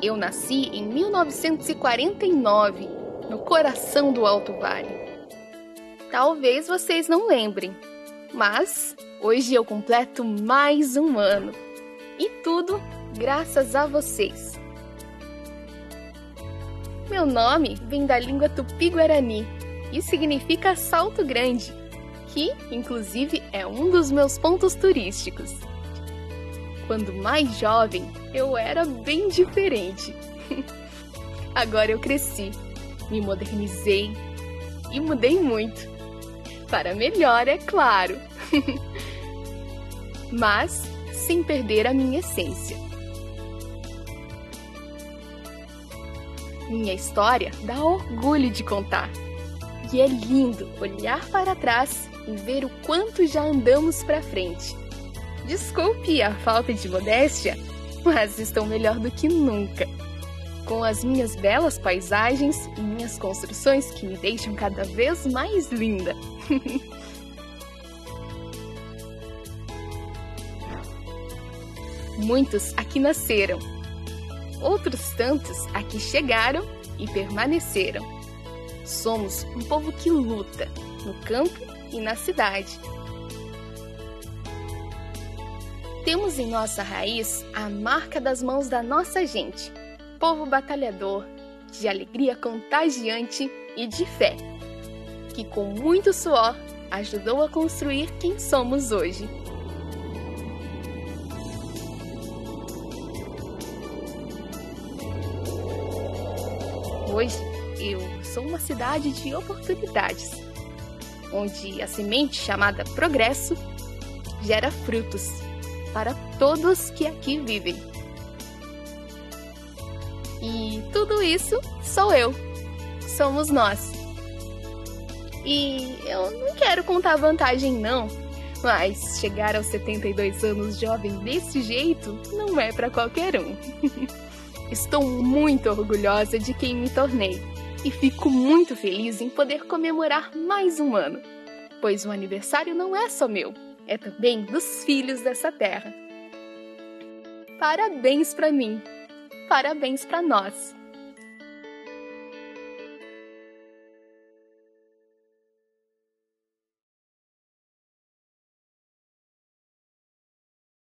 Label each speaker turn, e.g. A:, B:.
A: Eu nasci em 1949, no coração do Alto Vale. Talvez vocês não lembrem, mas hoje eu completo mais um ano. E tudo graças a vocês. Meu nome vem da língua tupi-guarani e significa Salto Grande, que, inclusive, é um dos meus pontos turísticos. Quando mais jovem, eu era bem diferente. Agora eu cresci, me modernizei e mudei muito. Para melhor, é claro. Mas sem perder a minha essência. Minha história dá orgulho de contar. E é lindo olhar para trás e ver o quanto já andamos para frente. Desculpe a falta de modéstia, mas estou melhor do que nunca. Com as minhas belas paisagens e minhas construções que me deixam cada vez mais linda. Muitos aqui nasceram, outros tantos aqui chegaram e permaneceram. Somos um povo que luta no campo e na cidade. Temos em nossa raiz a marca das mãos da nossa gente, povo batalhador, de alegria contagiante e de fé, que com muito suor ajudou a construir quem somos hoje. Hoje, eu sou uma cidade de oportunidades, onde a semente chamada progresso gera frutos para todos que aqui vivem. E tudo isso sou eu, somos nós. E eu não quero contar vantagem, não, mas chegar aos 72 anos jovem desse jeito não é para qualquer um. Estou muito orgulhosa de quem me tornei e fico muito feliz em poder comemorar mais um ano, pois o aniversário não é só meu, é também dos filhos dessa terra. Parabéns para mim, parabéns para nós.